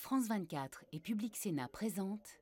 France 24 et Public Sénat présentent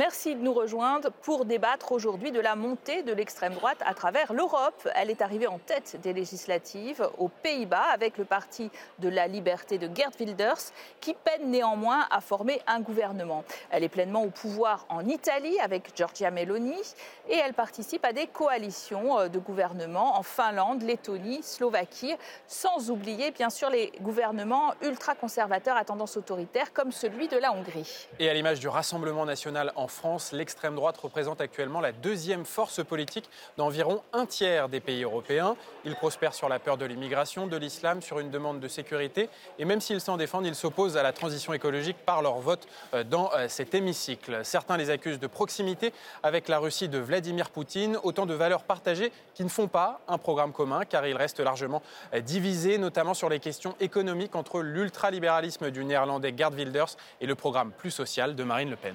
Merci de nous rejoindre pour débattre aujourd'hui de la montée de l'extrême droite à travers l'Europe. Elle est arrivée en tête des législatives aux Pays-Bas avec le parti de la liberté de Gerd Wilders qui peine néanmoins à former un gouvernement. Elle est pleinement au pouvoir en Italie avec Giorgia Meloni et elle participe à des coalitions euh, de gouvernements en Finlande, Lettonie, Slovaquie, sans oublier bien sûr les gouvernements ultra-conservateurs à tendance autoritaire comme celui de la Hongrie. Et à l'image du Rassemblement national en France, l'extrême droite représente actuellement la deuxième force politique d'environ un tiers des pays européens. Il prospère sur la peur de l'immigration, de l'islam, sur une demande de sécurité. Et même s'ils s'en défendent, ils s'opposent à la transition écologique par leur vote euh, dans euh, cet hémicycle. Certains les accusent de proximité avec la Russie de Vladimir Poutine, autant de valeurs partagées qui ne font pas un programme commun, car ils restent largement euh, divisés, notamment sur les questions économiques entre l'ultralibéralisme du néerlandais Gerd Wilders et le programme plus social de Marine Le Pen.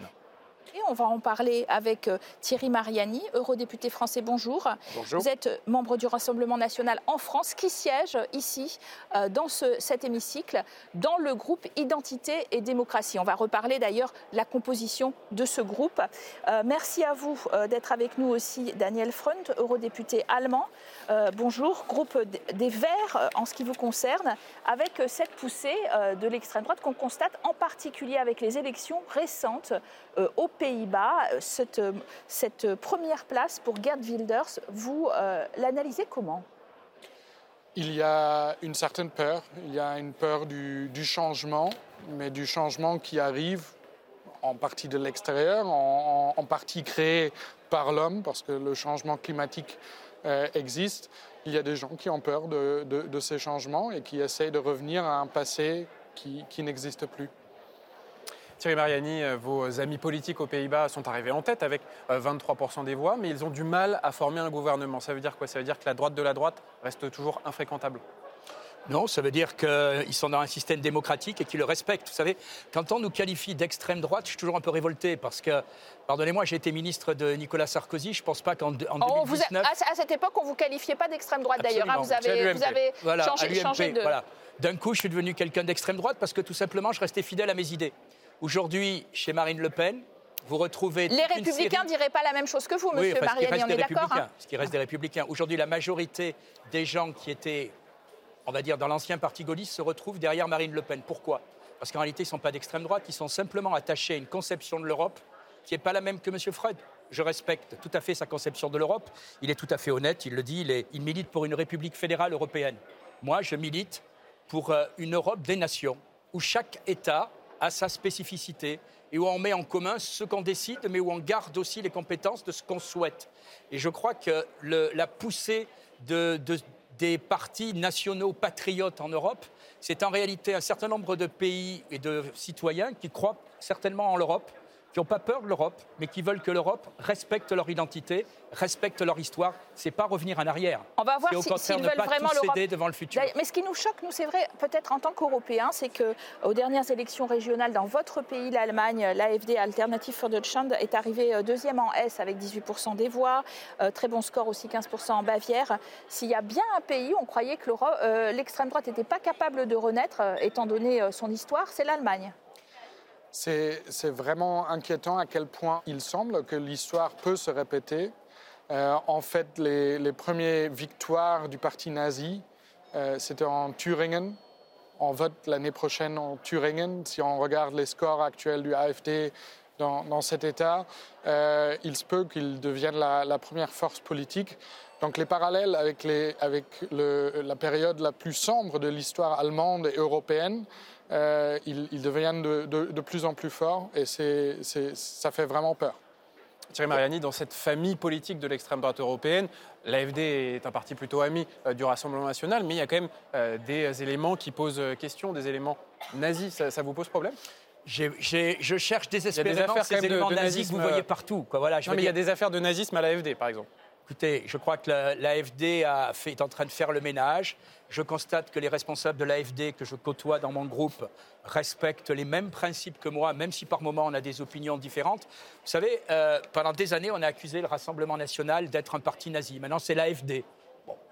On va en parler avec euh, Thierry Mariani, eurodéputé français. Bonjour. Bonjour. Vous êtes membre du Rassemblement national en France qui siège ici, euh, dans cet hémicycle, dans le groupe Identité et démocratie. On va reparler d'ailleurs de la composition de ce groupe. Euh, merci à vous d'être avec nous aussi, Daniel Freund, eurodéputé allemand. bonjour, groupe des Verts en ce qui vous concerne, avec cette poussée de l'extrême droite qu'on constate en particulier avec les élections récentes au pays Euh, cette, euh, cette, première place pour Gerd Wilders, vous euh, l'analysez comment? Il y a une certaine peur, il y a une peur du, changement, mais du changement qui arrive en partie de l'extérieur, en, partie créé par l'homme, parce que le changement climatique existe. Il y a des gens qui ont peur de, ces changements et qui essayent de revenir à un passé qui n'existe plus. Thierry Mariani, euh, vos amis politiques aux Pays-Bas sont arrivés en tête avec 23% euh, des voix, mais ils ont du mal à former un gouvernement. Ça veut dire quoi? Ça veut dire que la droite de la droite reste toujours infréquentable? Non, ça veut dire qu'ils sont dans un système démocratique et qu'ils le respectent. Vous savez, quand on nous qualifie d'extrême droite, je suis toujours un peu révolté parce que, pardonnez-moi, j'ai été ministre de Nicolas Sarkozy. Je ne pense pas qu'en 2019... à, cette époque, on ne vous qualifiait pas d'extrême droite d'ailleurs. Hein. vous avez, vous avez changé, de... Voilà. D'un coup, je suis devenu quelqu'un d'extrême droite parce que tout simplement, je restais fidèle à mes idées. Aujourd'hui, chez Marine Le Pen, vous retrouvez. Les Républicains ne diraient pas la même chose que vous, Monsieur oui, Mariani, on est d'accord hein Ce qui reste des Républicains. Aujourd'hui, la majorité des gens qui étaient, on va dire, dans l'ancien parti gaulliste se retrouvent derrière Marine Le Pen. Pourquoi? Parce qu'en réalité, ils ne sont pas d'extrême droite, ils sont simplement attachés à une conception de l'Europe qui n'est pas la même que M. Freud. Je respecte tout à fait sa conception de l'Europe. Il est tout à fait honnête, il le dit, il, il milite pour une République fédérale européenne. Moi, je milite pour euh, une Europe des nations, où chaque État à sa spécificité et où on met en commun ce qu'on décide, mais où on garde aussi les compétences de ce qu'on souhaite. Et je crois que la poussée des partis nationaux patriotes en Europe, c'est en réalité un certain nombre de pays et de citoyens qui croient certainement en l'Europe, qui n'ont pas peur de l'Europe, mais qui veulent que l'Europe respecte leur identité, respecte leur histoire. C'est pas revenir en arrière. On va voir s'ils veulent vraiment l'Europe. devant le futur. Mais ce qui nous choque, nous, c'est vrai, peut-être en tant qu'Européens, c'est que aux dernières élections régionales dans votre pays, l'Allemagne, l'AFD Alternative für Deutschland est arrivé euh, deuxième en S avec 18% des voix, euh, très bon score aussi 15% en Bavière. S'il y a bien un pays, on croyait que euh, l'extrême droite n'était pas capable de renaître, étant donné son histoire, c'est l'Allemagne. C'est vraiment inquiétant à quel point il semble que l'histoire peut se répéter. Euh, en fait, les, premières victoires du parti nazi, euh, c'était en Thüringen. On vote l'année prochaine en Thüringen. Si on regarde les scores actuels du AFD dans, cet État, euh, il se peut qu'il devienne la, première force politique. Donc les parallèles avec, la période la plus sombre de l'histoire allemande et européenne, euh, ils, deviennent de, plus en plus forts et ça fait vraiment peur. Thierry Mariani, dans cette famille politique de l'extrême droite européenne, l'AFD est un parti plutôt ami euh, du Rassemblement national, mais il y a quand même euh, des éléments qui posent question, des éléments nazis. Ça, vous pose problème? Je cherche désespérément ces éléments nazis que vous voyez partout. Quoi. Voilà, non, mais il y a des affaires de nazisme à l'AFD, par exemple. Écoutez, je crois que l'AFD est en train de faire le ménage. Je constate que les responsables de l'AFD que je côtoie dans mon groupe respectent les mêmes principes que moi, même si par moments on a des opinions différentes. Vous savez, euh, pendant des années, on a accusé le Rassemblement national d'être un parti nazi. Maintenant, c'est l'AFD.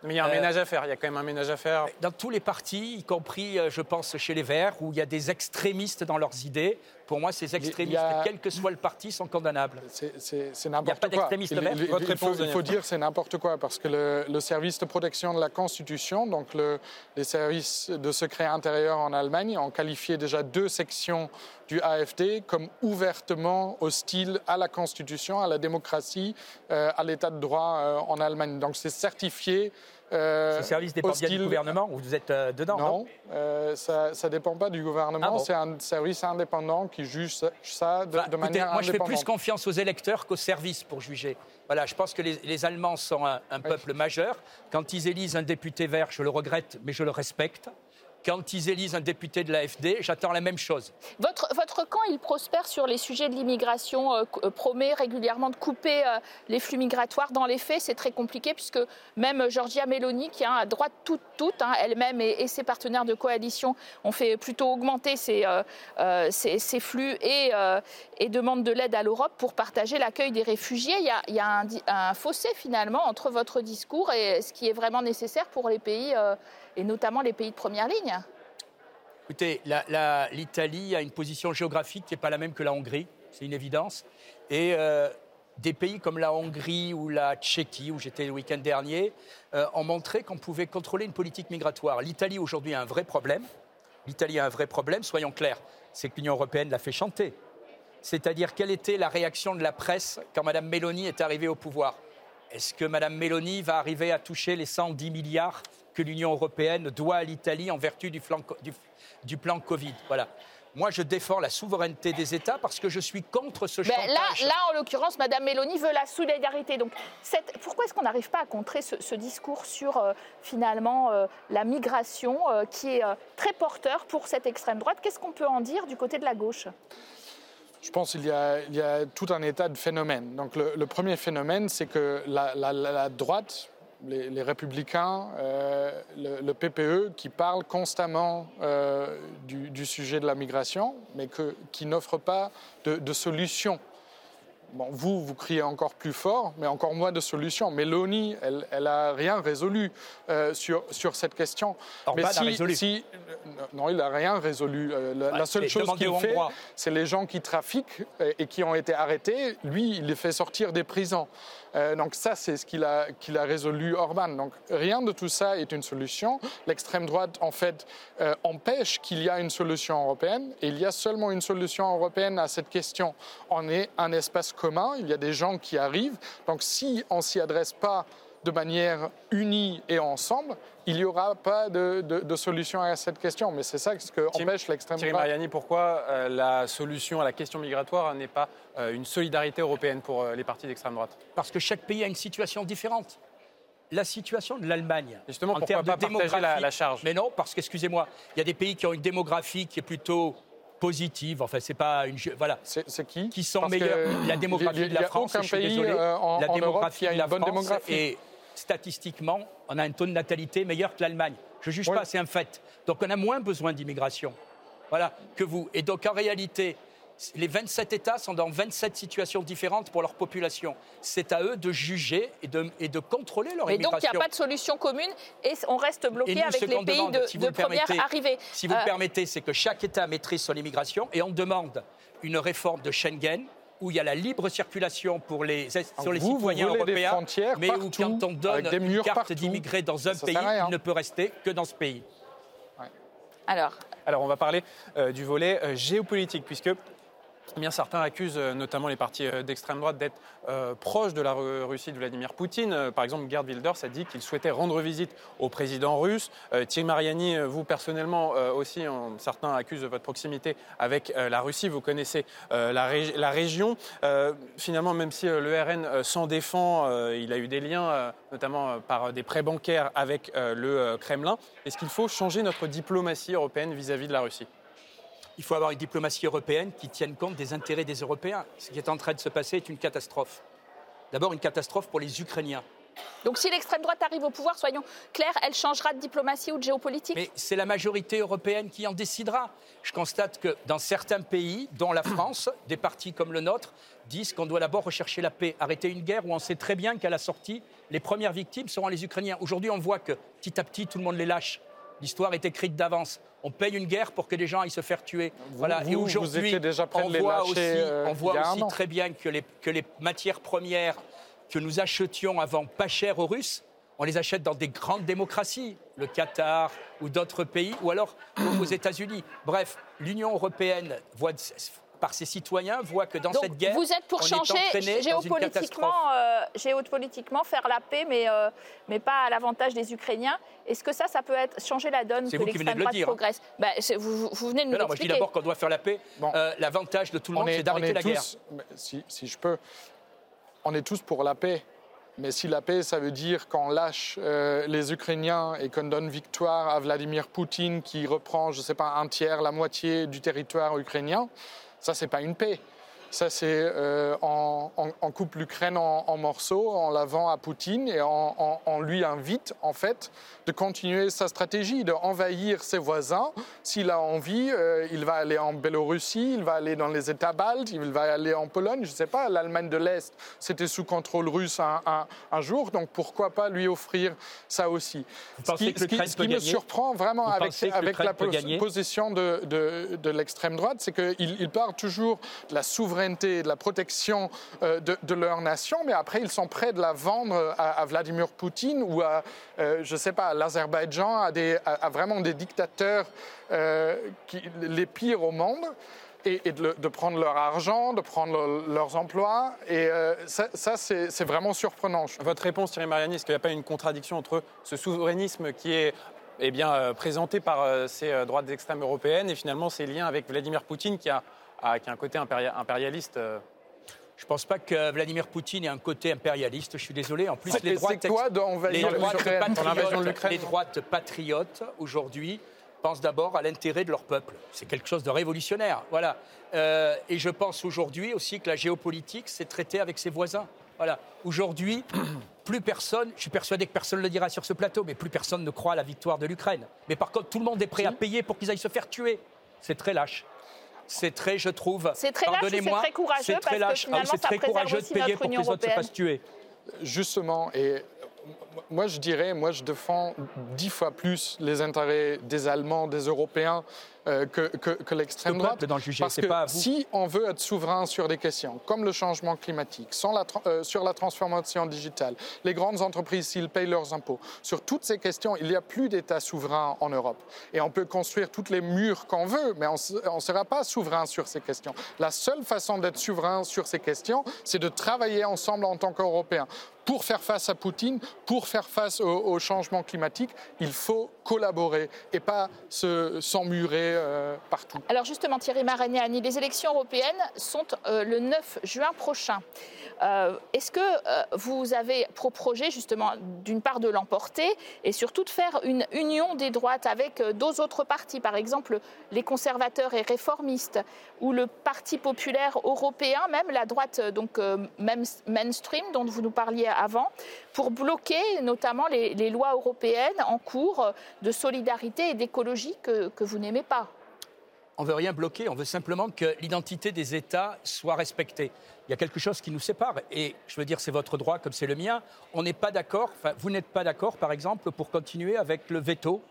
Mais il y a un euh, ménage à faire, il y a quand même un ménage à faire. Dans tous les partis, y compris, euh, je pense, chez les Verts, où il y a des extrémistes dans leurs idées. Pour moi, ces extrémistes, quel que soit le parti, sont condamnables. C'est n'importe quoi. Il, il, faut, il faut dire c'est n'importe quoi, parce que le, service de protection de la Constitution, donc le, les services de secret intérieur en Allemagne, ont qualifié déjà deux sections du AFD comme ouvertement hostiles à la Constitution, à la démocratie, euh, à l'état de droit en Allemagne. Donc c'est certifié euh, Ce service dépend bien du gouvernement ou vous êtes euh, dedans Non, euh, ça ne dépend pas du gouvernement. Ah c'est un service indépendant qui juge ça de, de manière moi, Moi, je fais plus confiance aux électeurs qu'aux services pour juger. Voilà, je pense que les, Allemands sont un, peuple majeur. Quand ils élisent un député vert, je le regrette, mais je le respecte quand ils élisent un député de l'AFD, j'attends la même chose. Votre, camp, il prospère sur les sujets de l'immigration, euh, euh, promet régulièrement de couper euh, les flux migratoires. Dans les faits, c'est très compliqué puisque même Georgia Meloni, qui a à droite toute, toute hein, elle-même et, ses partenaires de coalition, ont fait plutôt augmenter ces, flux et, demandent de l'aide à l'Europe pour partager l'accueil des réfugiés. Il y a, il y a un, un, fossé finalement entre votre discours et ce qui est vraiment nécessaire pour les pays et notamment les pays de première ligne Écoutez, l'Italie a une position géographique qui n'est pas la même que la Hongrie, c'est une évidence. Et euh, des pays comme la Hongrie ou la Tchéquie, où j'étais le week-end dernier, euh, ont montré qu'on pouvait contrôler une politique migratoire. L'Italie aujourd'hui a un vrai problème. L'Italie a un vrai problème, soyons clairs, c'est que l'Union européenne l'a fait chanter. C'est-à-dire quelle était la réaction de la presse quand Mme Meloni est arrivée au pouvoir? Est-ce que Mme Meloni va arriver à toucher les 110 milliards que l'Union européenne doit à l'Italie en vertu du, du, plan Covid? Voilà. Moi, je défends la souveraineté des États parce que je suis contre ce ben chantage. Là, là, en l'occurrence, Mme Mélanie veut la solidarité. Donc, cette... pourquoi est-ce qu'on n'arrive pas à contrer ce, discours sur, euh, finalement, euh, la migration euh, qui est très porteur pour cette extrême droite? Qu'est-ce qu'on peut en dire du côté de la gauche? Je pense qu'il y, a tout un état de phénomènes. Donc le, premier phénomène, c'est que la, droite, les, républicains, euh, le, PPE, qui parlent constamment euh, du, sujet de la migration, mais qui n'offrent pas de, de solution Bon, vous, vous criez encore plus fort, mais encore moins de solutions. Mais l'ONI, elle n'a rien résolu euh, sur, sur cette question. mais si, résolu. Si, non, il n'a rien résolu. Euh, la, seule chose qu'il fait, c'est les gens qui trafiquent et, qui ont été arrêtés. Lui, il les fait sortir des prisons. Euh, donc ça, c'est ce qu'il a, a résolu Orban. Donc rien de tout ça est une solution. L'extrême droite, en fait, empêche qu'il y ait une solution européenne. Et il y a seulement une solution européenne à cette question. On est un espace il y a des gens qui arrivent. Donc si on s'y adresse pas de manière unie et ensemble, il n'y aura pas de, solution à cette question. Mais c'est ça ce que empêche l'extrême droite. Thierry Mariani, pourquoi euh, la solution à la question migratoire n'est pas euh, une solidarité européenne pour euh, les partis d'extrême droite? Parce que chaque pays a une situation différente. La situation de l'Allemagne, en termes de démographie, la, la charge? Mais non, parce qu'excusez-moi, il y a des pays qui ont une démographie qui est plutôt positive. Enfin, c'est pas une. Voilà. C'est qui? Qui sont meilleurs. La démographie de la France, je suis désolé. Euh, en, la démographie de la bonne France démographie. Et statistiquement, on a un taux de natalité meilleur que l'Allemagne. Je ne juge pas, c'est un fait. Donc on a moins besoin d'immigration. Voilà, que vous. Et donc en réalité, les 27 États sont dans 27 situations différentes pour leur population. C'est à eux de juger et de, et de contrôler leur et immigration. donc il n'y a pas de solution commune et on reste bloqué avec les pays de, première arrivée. Si vous le euh, permettez, c'est que chaque État maîtrise son immigration et on demande une réforme de Schengen où il y a la libre circulation pour les, sur les citoyens européens, mais où quand on donne une carte d'immigré dans un pays, il ne peut rester que dans ce pays. Alors, alors, on va parler euh, du volet euh, géopolitique, puisque Bien, certains accusent euh, notamment les partis euh, d'extrême droite d'être euh, proches de la Russie de Vladimir Poutine. Par exemple, Gerd Wilders a dit qu'il souhaitait rendre visite au président russe. Thierry Mariani, vous personnellement aussi, certains accusent votre proximité avec la Russie. Vous connaissez la, région. Finalement, même si le RN s'en défend, il a eu des liens, notamment par des prêts bancaires avec le Kremlin. Est-ce qu'il faut changer notre diplomatie européenne vis à -vis de la Russie? Il faut avoir une diplomatie européenne qui tienne compte des intérêts des Européens. Ce qui est en train de se passer est une catastrophe. D'abord, une catastrophe pour les Ukrainiens. Donc si l'extrême droite arrive au pouvoir, soyons clairs, elle changera de diplomatie ou de géopolitique? Mais c'est la majorité européenne qui en décidera. Je constate que dans certains pays, dont la France, des partis comme le nôtre, disent qu'on doit d'abord rechercher la paix, arrêter une guerre où on sait très bien qu'à la sortie, les premières victimes seront les Ukrainiens. Aujourd'hui, on voit que petit à petit, tout le monde les lâche. L'histoire est écrite d'avance. On paye une guerre pour que les gens aillent se faire tuer. voilà. vous- Et aujourd'hui, on voit aussi, euh, on voit aussi très bien que les, que les matières premières que nous achetions avant pas cher aux Russes, on les achète dans des grandes démocraties, le Qatar ou d'autres pays, ou alors aux États-Unis. Bref, l'Union européenne voit par ses citoyens voit que dans Donc, cette guerre, vous êtes pour on changer est géopolitiquement, euh, géopolitiquement, faire la paix, mais, euh, mais pas à l'avantage des Ukrainiens. Est-ce que ça, ça peut être changer la donne C'est que vous qui venez l'extrême de le droite dire, hein. progresse? Bah, vous, vous- vous venez de nous Non, non, moi je dis d'abord qu'on doit faire la paix. Bon. Euh, L'avantage de tout le On monde, est- c'est on d'arrêter la guerre. tous- mais si, si je peux, on est tous pour la paix. Mais si la paix, ça veut dire qu'on lâche euh, les Ukrainiens et qu'on donne victoire à Vladimir Poutine qui reprend, je ne sais pas, un tiers, la moitié du territoire ukrainien, ça, c'est pas une paix. Ça, c'est euh, on coupe l'Ukraine en, en morceaux, on la vend à Poutine et on, lui invite, en fait, de continuer sa stratégie, d'envahir ses voisins. S'il a envie, euh, il va aller en Biélorussie, il va aller dans les États baltes, il va aller en Pologne, je ne sais pas, l'Allemagne de l'Est, c'était sous contrôle russe un, un- un jour, donc pourquoi pas lui offrir ça aussi. Vous Ce qui, que ce qui- l'Ukraine ce peut qui me surprend vraiment Vous avec, la position de, de- de l'extrême droite, c'est qu'il il parle toujours de la souveraineté, de la protection euh, de, leur nation, mais après ils sont prêts de la vendre à, à Vladimir Poutine ou à, euh, je sais pas, l'Azerbaïdjan, à, vraiment des dictateurs euh, qui, les pires au monde. Et, et de, prendre leur argent, de prendre le- leurs emplois. Et euh, ça, c'est vraiment surprenant. Votre réponse, Thierry Mariani, est-ce qu'il n'y a pas une contradiction entre ce souverainisme qui est eh bien, euh, présenté par euh, ces euh, droites extrêmes européennes et finalement ces liens avec Vladimir Poutine qui a, a- qui a un côté impéria- impérialiste euh, Je ne pense pas que Vladimir Poutine ait un côté impérialiste, je suis désolé. En plus, les droites, quoi les patriotes, l'Ukraine. les droites patriotes, aujourd'hui, pensent d'abord à l'intérêt de leur peuple. C'est quelque chose de révolutionnaire. Voilà. Euh, et je pense aujourd'hui aussi que la géopolitique, c'est traiter avec ses voisins. Voilà. Aujourd'hui, plus personne, je suis persuadé que personne ne le dira sur ce plateau, mais plus personne ne croit à la victoire de l'Ukraine. Mais par contre, tout le monde est prêt à payer pour qu'ils aillent se faire tuer. C'est très lâche. C'est très, je trouve. C'est très lâche c'est très courageux c'est très lâche. Ah oui, c'est très courageux de payer pour que les autres se fassent tuer. Justement, et moi je dirais, moi je défends dix fois plus les intérêts des Allemands, des Européens euh, que, que, que l'extrême Le droite. peuple d'en juger, Parce que pas à vous. si on veut être souverain sur des questions comme le changement climatique, sans la tra- euh, sur la transformation digitale, les grandes entreprises s'ils payent leurs impôts, sur toutes ces questions, il n'y a plus d'État souverain en Europe. Et on peut construire toutes les murs qu'on veut, mais on ne sera pas souverain sur ces questions. La seule façon d'être souverain sur ces questions, c'est de travailler ensemble en tant qu'Européens. Pour faire face à Poutine, pour faire face au, changement climatique, il faut collaborer et pas se- s'emmurer euh, partout. Alors justement, Thierry Mariani, les élections européennes sont euh, le 9 juin prochain. Euh, Est-ce que vous avez pour projet justement d'une part de l'emporter et surtout de faire une union des droites avec deux autres partis, par exemple les conservateurs et réformistes ou le Parti populaire européen, même la droite donc mainstream dont vous nous parliez avant, pour bloquer notamment les, les lois européennes en cours de solidarité et d'écologie que, vous n'aimez pas On veut rien bloquer, on veut simplement que l'identité des États soit respectée. Il y a quelque chose qui nous sépare, et je veux dire, c'est votre droit comme c'est le mien. On n'est pas d'accord, vous n'êtes pas d'accord, par exemple, pour continuer avec le veto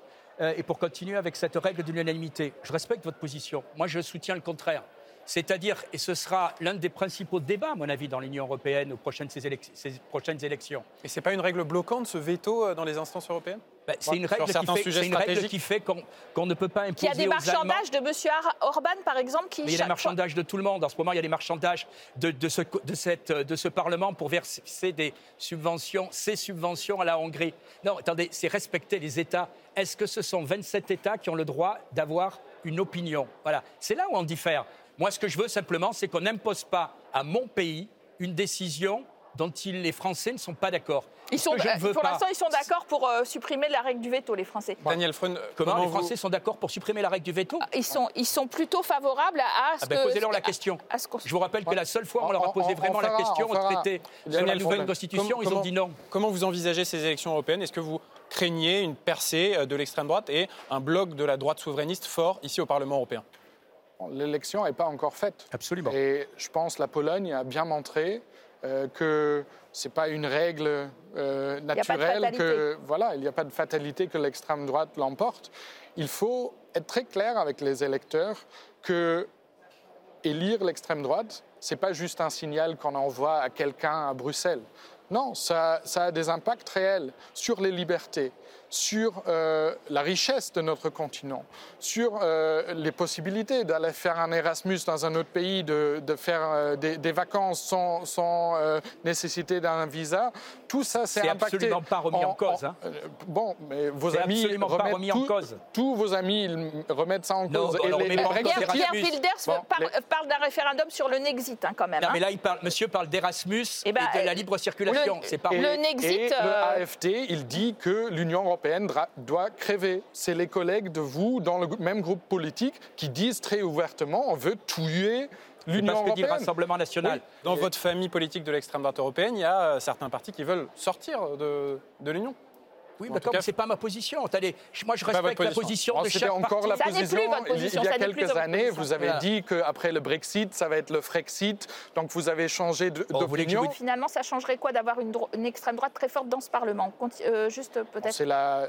euh, et pour continuer avec cette règle de l'unanimité. Je respecte votre position. Moi, je soutiens le contraire. C'est-à-dire, et ce sera l'un des principaux débats, à mon avis, dans l'Union européenne aux prochaines, ces, élec- ces prochaines élections. Et c'est pas une règle bloquante ce veto euh, dans les instances européennes? Ben, c'est une règle, qui fait, sujets c'est une règle stratégiques. qui fait qu'on qu'on ne peut pas Qu'il y imposer a des aux marchandages de M. Orban, par exemple, qui Mais il y a des fois- marchandages de tout le monde. En ce moment, il y a des marchandages de, de ce, de, cette, de ce Parlement pour verser des subventions, ces subventions à la Hongrie. Non, attendez, c'est respecter les États. Est-ce que ce sont 27 États qui ont le droit d'avoir une opinion? Voilà, c'est là où on diffère. Moi, ce que je veux simplement, c'est qu'on n'impose pas à mon pays une décision dont ils, les Français ne sont pas d'accord. Ils sont, je ne euh, veux pour l'instant, ils sont d'accord pour euh, supprimer la règle du veto, les Français. Daniel Freund, Comment, les vous- Français sont d'accord pour supprimer la règle du veto? Ils sont, ils sont plutôt favorables à ce Ah ben, que. posez-leur la question. à ce qu'on- Je vous rappelle que la seule fois où on On- leur a posé on vraiment la fera- question on au traité sur la nouvelle constitution, ils ont dit non. Comment vous envisagez ces élections européennes? Est-ce que vous craignez une percée euh, de l'extrême droite et un bloc de la droite souverainiste fort ici au Parlement européen? L'élection n'est pas encore faite. Absolument. Et je pense que la Pologne a bien montré euh, que ce n'est pas une règle euh, naturelle, fatalité. que voilà, il n'y a pas de fatalité que l'extrême droite l'emporte. Il faut être très clair avec les électeurs que élire l'extrême droite, ce n'est pas juste un signal qu'on envoie à quelqu'un à Bruxelles. Non, ça, ça a des impacts réels sur les libertés, sur euh, la richesse de notre continent, sur euh, les possibilités d'aller faire un Erasmus dans un autre pays, de, de faire euh, des, des vacances sans, sans euh, nécessité d'un visa. Tout ça, c'est impacté. absolument pas remis en cause, hein. bon, mais vos amis absolument pas remettent remis en tout- cause. Tous vos amis ils remettent ça en Non, cause. on le remet pas en cause, Pierre, Wilders Bon, parle, les- parle d'un référendum sur le Nexit, hein, quand même. Non, hein. mais là, il parle, monsieur parle d'Erasmus Eh et, ben, de la libre circulation. le- C'est pas Et, Le Nexit, et le euh, AFD, il dit que l'Union européenne doit crever. C'est les collègues de vous, dans le même groupe politique, qui disent très ouvertement on veut tuer l'Union dit le européenne. Rassemblement national. Dans votre famille politique de l'extrême droite européenne, il y a euh, certains partis qui veulent sortir de, de l'Union. Oui, mais comme c'est pas ma position. Je- moi je respecte la position. position Oh, de chaque encore la parti. Ça n'est plus position. votre il y- position, il y a ça n'est plus quelques années, position. vous avez Voilà. dit qu'après le Brexit, ça va être le Frexit. Donc vous avez changé de- Bon, vous d'opinion. Finalement, ça changerait quoi d'avoir une, dro- une extrême droite très forte dans ce Parlement? Conti- euh, Juste Bon, peut-être. c'est la-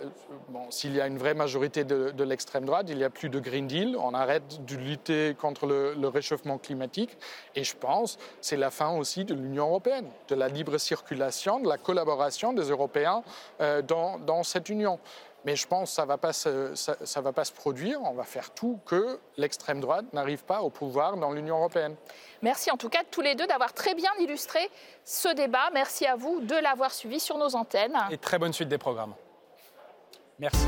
bon, S'il y a une vraie majorité de, de l'extrême droite, il n'y a plus de Green Deal. On arrête de lutter contre le, le réchauffement climatique. Et je pense que c'est la fin aussi de l'Union européenne, de la libre circulation, de la collaboration des Européens euh, dans, dans cette union. Mais je pense que ça ne va, pas se- ça, ça va pas se produire. On va faire tout que l'extrême droite n'arrive pas au pouvoir dans l'Union européenne. Merci en tout cas tous les deux d'avoir très bien illustré ce débat. Merci à vous de l'avoir suivi sur nos antennes. Et très bonne suite des programmes. Merci.